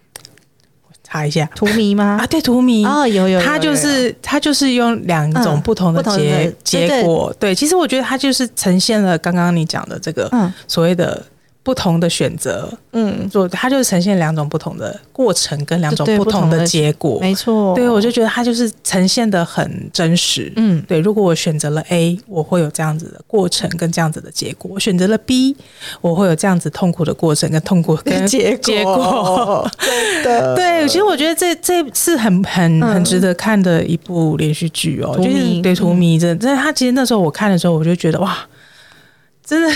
查一下。图迷吗？啊，对，荼蘼。哦，有有有他就是他就是用两种嗯不同的结、结果，对，其实我觉得他就是呈现了刚刚你讲的这个嗯。所谓的不同的选择，嗯，做它就是呈现两种不同的过程跟两种不同的结果。没错。对，我就觉得它就是呈现的很真实。嗯。对，如果我选择了 A，我会有这样子的过程跟这样子的结果；我选择了 B，我会有这样子痛苦的过程跟痛苦 跟结果。结果。真的。对，其实我觉得这这是很很嗯。很值得看的一部连续剧哦，就是对图迷真的，真的，他其实那时候我看的时候，我就觉得哇，真的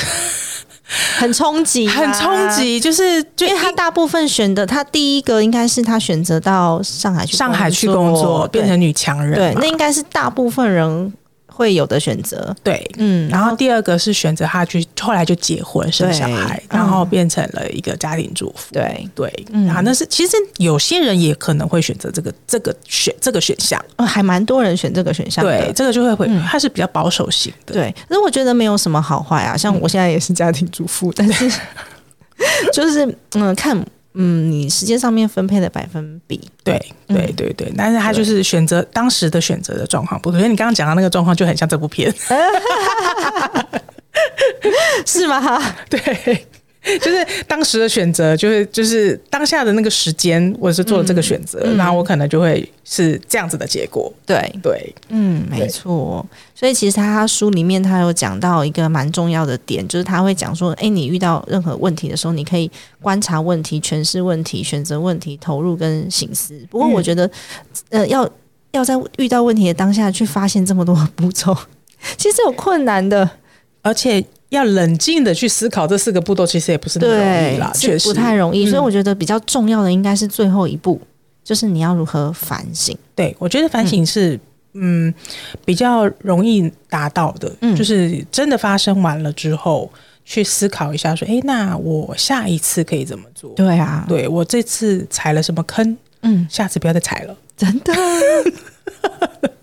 很冲击、啊很冲。击，就是就因为他大部分选的，他第一个应该是他选择到上海去上海去工作，变成女强人对，那应该是大部分人会有的选择。对。嗯，然后第二个是选择他去，后来就结婚生小孩，然后变成了一个家庭主妇。对，对，嗯啊，那是其实有些人也可能会选择这个这个选这个选项，呃还蛮多人选这个选项。对，这个就会会嗯它是比较保守型的，对，可是我觉得没有什么好坏啊。像我现在也是家庭主妇，但是 就是嗯，看嗯你时间上面分配的百分比，对嗯对对对，但是他就是选择当时的选择的状况不同，因为你刚刚讲到那个状况就很像这部片，是吗？对。就是当时的选择，就是就是当下的那个时间，我是做了这个选择，嗯然后我可能就会是这样子的结果。对，对，嗯，没错。所以其实他书里面他有讲到一个蛮重要的点，就是他会讲说，哎，你遇到任何问题的时候，你可以观察问题、诠释问题、选择问题、投入跟醒思。不过我觉得，呃，要要在遇到问题的当下去发现这么多步骤，其实有困难的。而且要冷静的去思考这四个步骤，其实也不是那么容易对啦，，确实不太容易。嗯所以我觉得比较重要的应该是最后一步，就是你要如何反省。对，我觉得反省是嗯比较容易达到的，嗯就是真的发生完了之后，去思考一下，说，诶，那我下一次可以怎么做？对啊，对我这次踩了什么坑，嗯，下次不要再踩了。真的，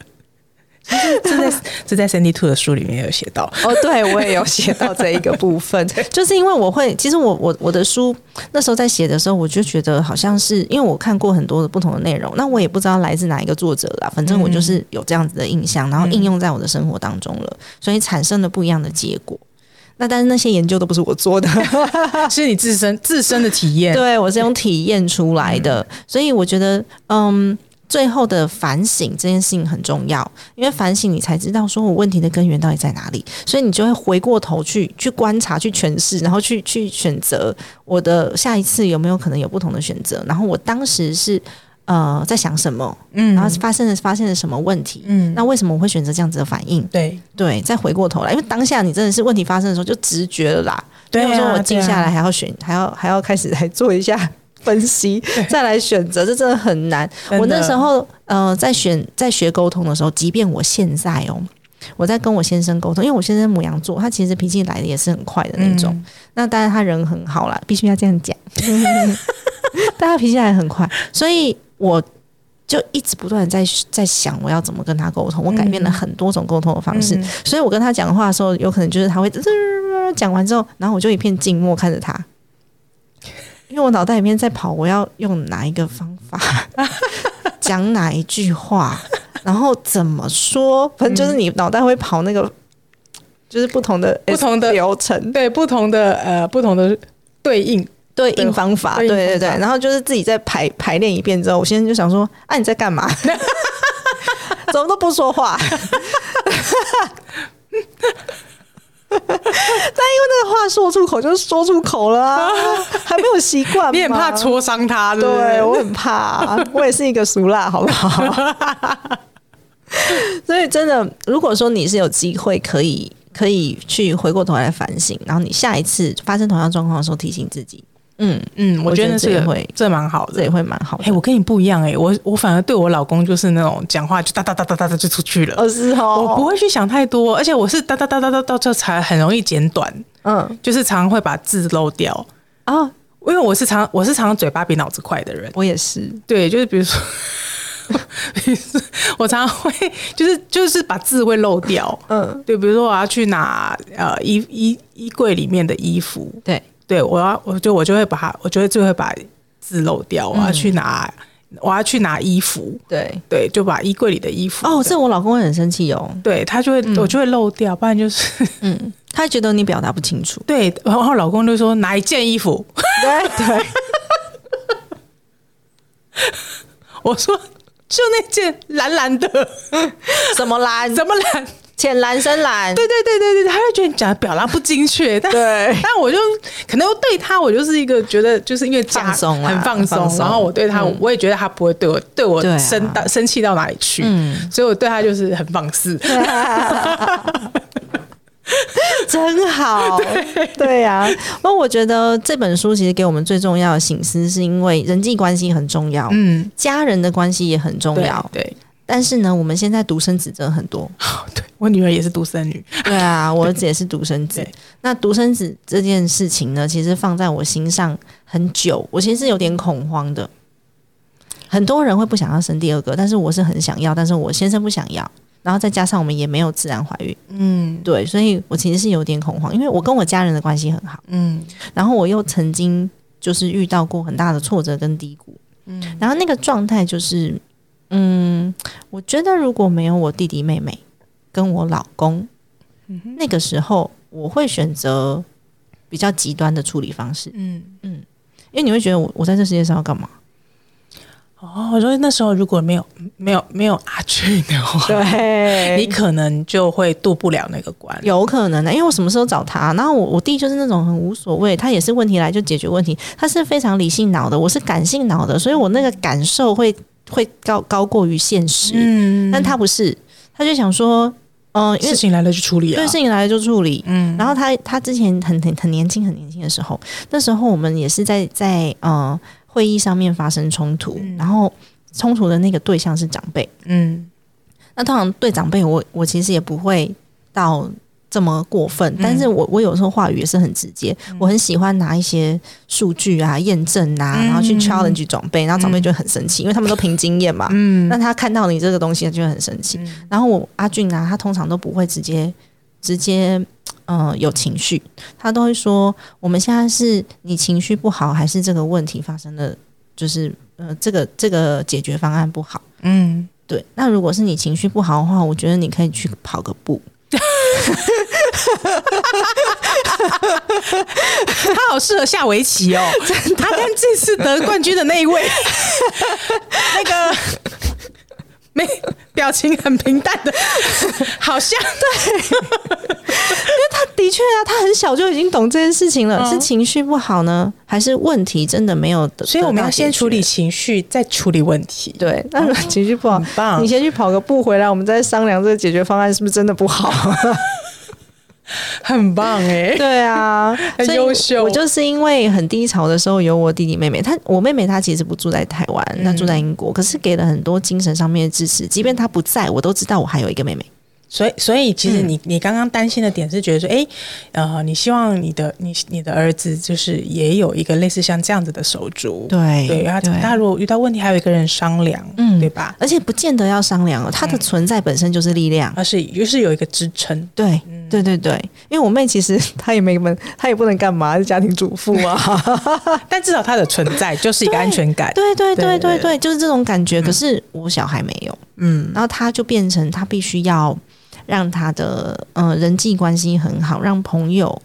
这在 这在 Sandy Two 的书里面有写到，哦，对我也有写到这一个部分，就是因为我会，其实我我我的书那时候在写的时候，我就觉得好像是因为我看过很多的不同的内容，那我也不知道来自哪一个作者啦，反正我就是有这样子的印象，然后应用在我的生活当中了，所以产生了不一样的结果。那但是那些研究都不是我做的，是你自身自身的体验。对我是用体验出来的，所以我觉得，嗯，最后的反省这件事情很重要，因为反省你才知道说我问题的根源到底在哪里，所以你就会回过头去去观察、去诠释，然后去去选择我的下一次有没有可能有不同的选择，然后我当时是呃在想什么，嗯然后发生了发现了什么问题。嗯，那为什么我会选择这样子的反应？对对，再回过头来，因为当下你真的是问题发生的时候就直觉了啦，对啊没有说我静下来还要选，还要还要开始来做一下分析，再来选择，这真的很难。我那时候呃在选在学沟通的时候，即便我现在哦。我在跟我先生沟通，因为我先生母羊座，他其实脾气来的也是很快的那种。嗯那当然他人很好啦，必须要这样讲。但他脾气来得很快，所以我就一直不断在在想我要怎么跟他沟通。我改变了很多种沟通的方式，嗯所以我跟他讲话的时候，有可能就是他会讲完之后，然后我就一片静默看着他，因为我脑袋里面在跑，我要用哪一个方法？讲哪一句话，然后怎么说，反正就是你脑袋会跑那个，就是不同的不同的流程。对不同的呃不同的对应，对应方法，对对对对，然后就是自己再排排练一遍之后，我现在就想说，啊，你在干嘛？怎么都不说话？但因为那个话说出口就是说出口了啊，还没有习惯，你很怕戳伤他，对我很怕，我也是一个俗辣，好不好？所以真的，如果说你是有机会可以可以去回过头来反省，然后你下一次发生同样状况的时候提醒自己，嗯，嗯，我觉得我觉得这这个也会这蛮好的。这也。会蛮好哎、的。我跟你不一样哎、我我反而对我老公就是那种讲话就哒哒哒哒哒哒就出去了，哦，是哦，我不会去想太多，而且我是哒哒哒哒哒到这才很容易剪短，嗯。就是常常会把字漏掉，啊，因为我是常我是常常嘴巴比脑子快的人，我也是，对，就是比如说，比如说我常常会就是就是把字会漏掉，嗯，对，比如说我要去拿呃衣衣衣柜里面的衣服，对，对我要我就我就会把它，我就会就会把字漏掉，我要去拿、我要去拿衣服，对。对，就把衣柜里的衣服哦，这我老公会很生气哦，对他就会、我就会漏掉，不然就是嗯，他觉得你表达不清楚。对，然后老公就说哪一件衣服，对对，我说就那件蓝蓝的，什么蓝？什么蓝？浅蓝、深蓝？对对对对对，他就觉得你讲的表达不精确，但对。但我就可能对他，我就是一个觉得就是因为放松很放松，然后我对他，嗯。我也觉得他不会对我对我生到、生气到哪里去，嗯。所以我对他就是很放肆。真好，对。呀、那我觉得这本书其实给我们最重要的醒思，是因为人际关系很重要，嗯，家人的关系也很重要。对但是呢，我们现在独生子真的很多。对，我女儿也是独生女，对啊，我儿子也是独生子。那独生子这件事情呢，其实放在我心上很久，我其实是有点恐慌的。很多人会不想要生第二个，但是我是很想要，但是我先生不想要，然后再加上我们也没有自然怀孕，嗯。对，所以我其实是有点恐慌，因为我跟我家人的关系很好，嗯。然后我又曾经就是遇到过很大的挫折跟低谷，嗯。然后那个状态就是，嗯，我觉得如果没有我弟弟妹妹跟我老公，嗯那个时候我会选择比较极端的处理方式，嗯嗯。因为你会觉得我我在这世界上要干嘛？哦，我说那时候如果没有没有没有阿俊的话，对你可能就会渡不了那个关。有可能的，因为我什么时候找他？然后我我弟就是那种很无所谓，他也是问题来就解决问题，他是非常理性脑的，我是感性脑的，所以我那个感受会会高高过于现实。嗯但他不是，他就想说，嗯、因为事情来了就处理啊对。事情来了就处理。嗯然后他他之前很很很年轻很年轻的时候，那时候我们也是在在呃会议上面发生冲突，然后冲突的那个对象是长辈。嗯那通常对长辈我，我其实也不会到这么过分，但是我我有时候话语也是很直接，我很喜欢拿一些数据啊、验证啊，然后去 challenge 长辈，然后长辈就很生气，因为他们都凭经验嘛。嗯那他看到你这个东西，他就会很生气。然后我阿俊啊，他通常都不会直接直接呃有情绪，他都会说我们现在是你情绪不好，还是这个问题发生的，就是呃这个这个解决方案不好。嗯，对，那如果是你情绪不好的话，我觉得你可以去跑个步。他好适合下围棋哦。他跟这次得冠军的那一位，那个没表情很平淡的，好像对，因为他的确啊，他很小就已经懂这件事情了，嗯是情绪不好呢，还是问题真的没有得？所以我们要先处理。情绪，再处理问题。对，那如果情绪不好你先去跑个步回来，我们再商量这个解决方案是不是真的不好。很棒哎、对啊，很优秀。我就是因为很低潮的时候有我弟弟妹妹，他我妹妹她其实不住在台湾，嗯。她住在英国，可是给了很多精神上面的支持。即便她不在，我都知道我还有一个妹妹。所以，所以其实你、你刚刚担心的点是觉得说，哎，呃，你希望你的你你的儿子就是也有一个类似像这样子的手足，对对，他对。他如果遇到问题，还有一个人商量，嗯。对吧？而且不见得要商量哦，他的存在本身就是力量。而是就是有一个支撑，对，嗯对对对，因为我妹其实 她也没门，她也不能干嘛，是家庭主妇啊。但至少她的存在就是一个安全感。对对对对对就是这种感觉。可是我小孩没有，嗯然后她就变成她必须要让她的呃人际关系很好，让朋友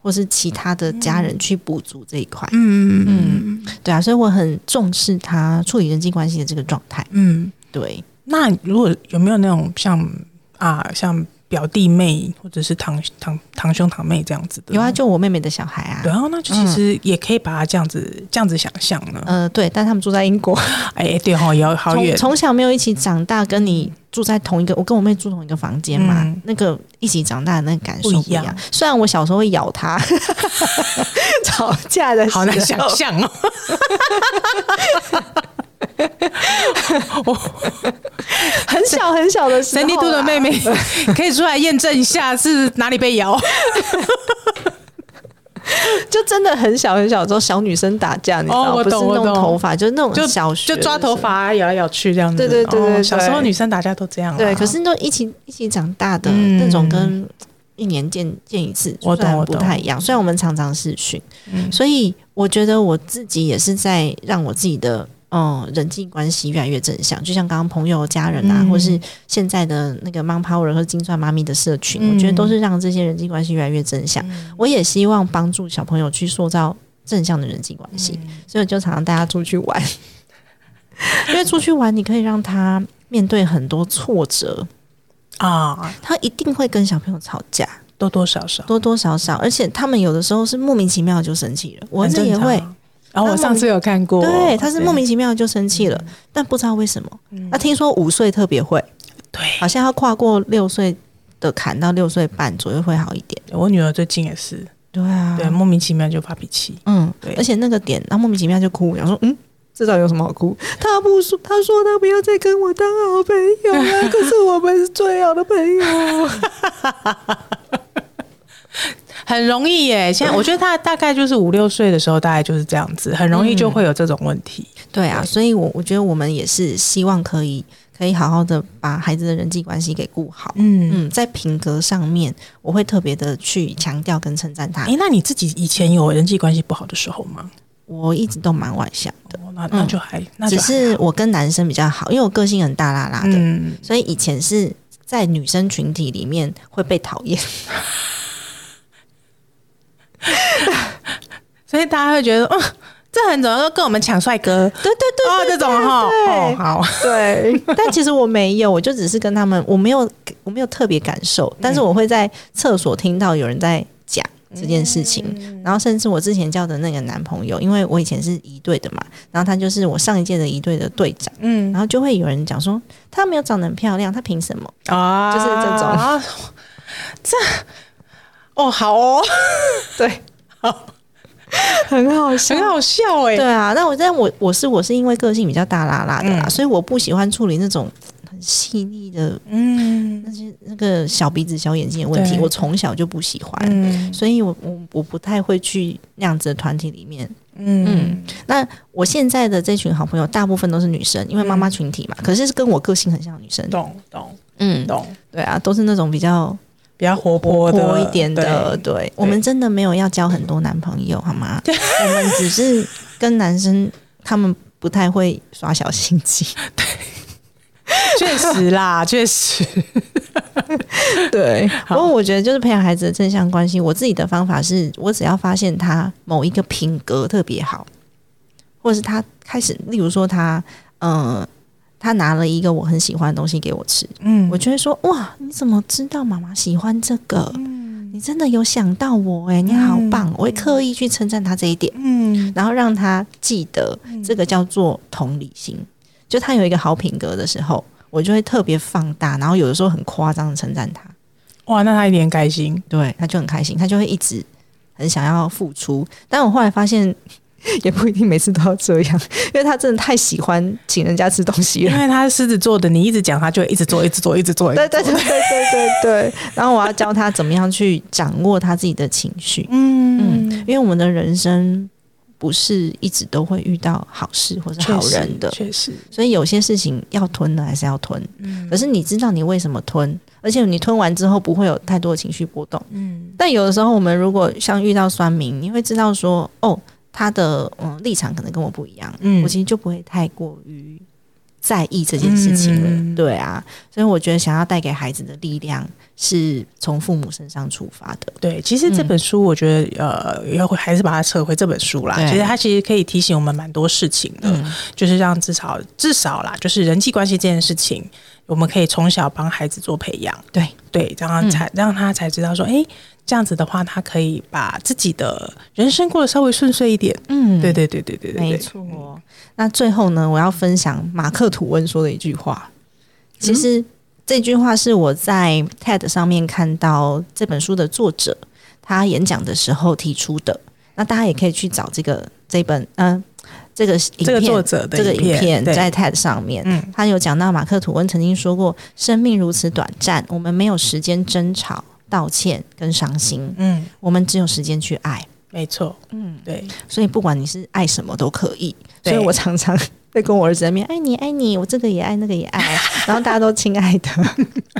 或是其他的家人去补足这一块。嗯嗯嗯，对啊，所以我很重视她处理人际关系的这个状态。嗯。对，那如果有没有那种像啊像表弟妹或者是堂堂堂兄堂妹这样子的？有啊，就我妹妹的小孩啊对。啊，那就其实也可以把它这样子这样子想象呢。呃，对，但他们住在英国，哎，对哈，也要好远。从小没有一起长大，跟你住在同一个，我跟我妹住同一个房间嘛，嗯那个一起长大的那个感受不一样。不一样虽然我小时候会咬他，吵架的时候好难想象哦。很小很小的时候啊，三 D 兔的妹妹 可以出来验证一下是哪里被咬。就真的很小很小的时候，小女生打架，你知道？哦我不是弄懂头发，就是那种就小学就抓头。发咬来咬去这样子。对对对对对哦小时候女生打架都这样啊。对，可是都一起一起长大的、嗯那种，跟一年见见一次，我懂我懂不太一样。虽然我们常常视讯，嗯所以我觉得我自己也是在让我自己的嗯人际关系越来越正向。就像刚刚朋友、家人啊，嗯。或是现在的那个 Mom Power 和金钻妈咪的社群，嗯。我觉得都是让这些人际关系越来越正向。我也希望帮助小朋友去塑造正向的人际关系，嗯。所以我就常常带他出去玩，因为出去玩你可以让他面对很多挫折。啊，他一定会跟小朋友吵架，多多少少，多多少少，而且他们有的时候是莫名其妙就生气了，我这也会，然后我上次有看过，对，他是莫名其妙就生气了，但不知道为什么。嗯那听说五岁特别会，对好像要跨过六岁的坎到六岁半左右会好一点。我女儿最近也是，对啊，对，莫名其妙就发脾气。嗯，对而且那个点，他莫名其妙就哭，然后说，嗯，这到底有什么好哭？他不说，他说他不要再跟我当好朋友了，可是我们是最好的朋友。很容易耶，现在我觉得他大概就是五六岁的时候，大概就是这样子，很容易就会有这种问题。对啊，对所以我我觉得我们也是希望可以可以好好的把孩子的人际关系给顾好。嗯，嗯，在品格上面，我会特别的去强调跟称赞他。哎、那你自己以前有人际关系不好的时候吗？我一直都蛮外向的，哦、那那就还，那只是我跟男生比较好，因为我个性很大啦啦的，嗯，所以以前是在女生群体里面会被讨厌。所以大家会觉得，哦，这很怎么都跟我们抢帅哥？对对对哦，这种哈，对。哦，好，对，但其实我没有，我就只是跟他们，我没有，我没有特别感受，但是我会在厕所听到有人在讲这件事情，然后甚至我之前交的那个男朋友，因为我以前是一队的嘛，然后他就是我上一届的一队的队长，嗯。然后就会有人讲说他没有长得很漂亮，他凭什么？啊，就是这种。这哦，好哦，对，好。很好笑。很好笑哎、对啊，那我但我我是我是因为个性比较大拉拉的啦，嗯。所以我不喜欢处理那种很细腻的嗯。那些那个小鼻子小眼睛的问题，我从小就不喜欢，嗯。所以我我我不太会去那样子的团体里面。嗯。那我现在的这群好朋友大部分都是女生，因为妈妈群体嘛，可是是跟我个性很像的女生。懂懂。嗯，懂，对啊，都是那种比较比较活活泼一点的。对对，我们真的没有要交很多男朋友，好吗？我们只是跟男生他们不太会耍小心机。对确实啦，确实，对，不好过我觉得就是培养孩子的正向关系，我自己的方法是我只要发现他某一个品格特别好，或者是他开始，例如说他，嗯、他拿了一个我很喜欢的东西给我吃，嗯我就会说哇，你怎么知道妈妈喜欢这个？你真的有想到我哎、你好棒！我会刻意去称赞他这一点，嗯然后让他记得这个叫做同理心。就他有一个好品格的时候，我就会特别放大，然后有的时候很夸张的称赞他。哇，那他一定很开心。对，他就很开心，他就会一直很想要付出。但我后来发现，也不一定每次都要这样，因为他真的太喜欢请人家吃东西了。因为他是狮子座的，你一直讲，他就会一直做，一直做，一直做。对对对对对对对。然后我要教他怎么样去掌握他自己的情绪。嗯，因为我们的人生不是一直都会遇到好事或是好人的，确实，所以有些事情要吞的还是要吞。可是你知道你为什么吞，而且你吞完之后不会有太多的情绪波动。嗯但有的时候，我们如果像遇到酸民，你会知道说，哦，他的嗯立场可能跟我不一样，嗯我其实就不会太过于在意这件事情了。嗯对啊，所以我觉得想要带给孩子的力量是从父母身上出发的。对，其实这本书我觉得，呃，要会还是把它扯回这本书啦。对其实它其实可以提醒我们蛮多事情的，嗯就是让至少至少啦，就是人际关系这件事情，我们可以从小帮孩子做培养，对对，让他才、让他才知道说，哎，这样子的话，他可以把自己的人生过得稍微顺遂一点。嗯对对对对对对，没对错。那最后呢，我要分享马克吐温说的一句话。其实、这句话是我在 TED 上面看到这本书的作者他演讲的时候提出的。那大家也可以去找这个这本嗯、这个影片这个作者的这个影片在 TED 上面，嗯。他有讲到马克吐温曾经说过：“生命如此短暂，我们没有时间争吵、道歉跟伤心，嗯，我们只有时间去爱。”没错，嗯，对，所以不管你是爱什么都可以。所以我常常会跟我儿子在面爱你爱你，我这个也爱那个也爱，然后大家都亲爱的。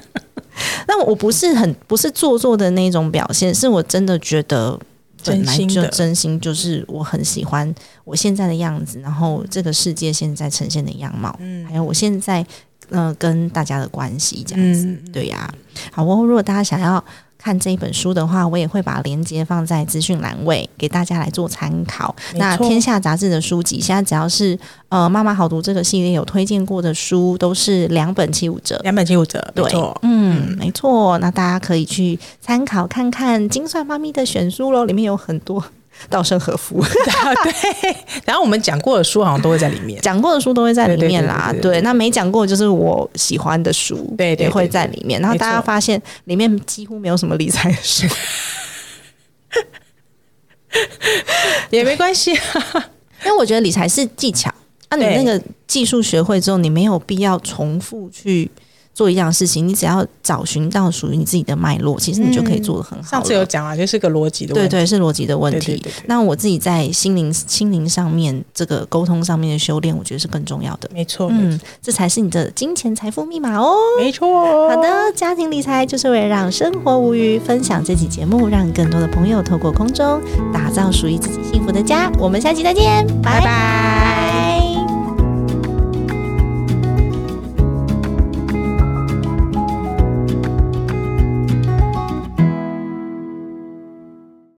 那我不是很不是做作的那种表现，是我真的觉得本来就真心的真心就是我很喜欢我现在的样子，然后这个世界现在呈现的样貌，嗯还有我现在呃跟大家的关系这样子。嗯，对呀、好哦。如果大家想要看这一本书的话，我也会把链接放在资讯栏位，给大家来做参考。那天下杂志的书籍，现在只要是呃妈妈好读这个系列有推荐过的书，都是两本七五折。两本七五折，没对错，嗯，没错。那大家可以去参考看看金算妈咪的选书喽，里面有很多稻盛和夫对。然后我们讲过的书好像都会在里面，讲过的书都会在里面啦。对那没讲过就是我喜欢的书，对也会在里面。然后大家发现里面几乎没有什么理财的书。也没关系，因为我觉得理财是技巧，啊，你那个技术学会之后，你没有必要重复去做一样事情，你只要找寻到属于你自己的脉络，其实你就可以做得很好了。上次有讲啊，就是个逻辑的问题，对对，是逻辑的问题。对对对对那我自己在心灵心灵上面这个沟通上面的修炼，我觉得是更重要的。没错，嗯，这才是你的金钱财富密码哦。没错，好的，家庭理财就是为了让生活无虞。分享这期节目，让更多的朋友透过空中打造属于自己幸福的家。我们下期再见，拜拜拜拜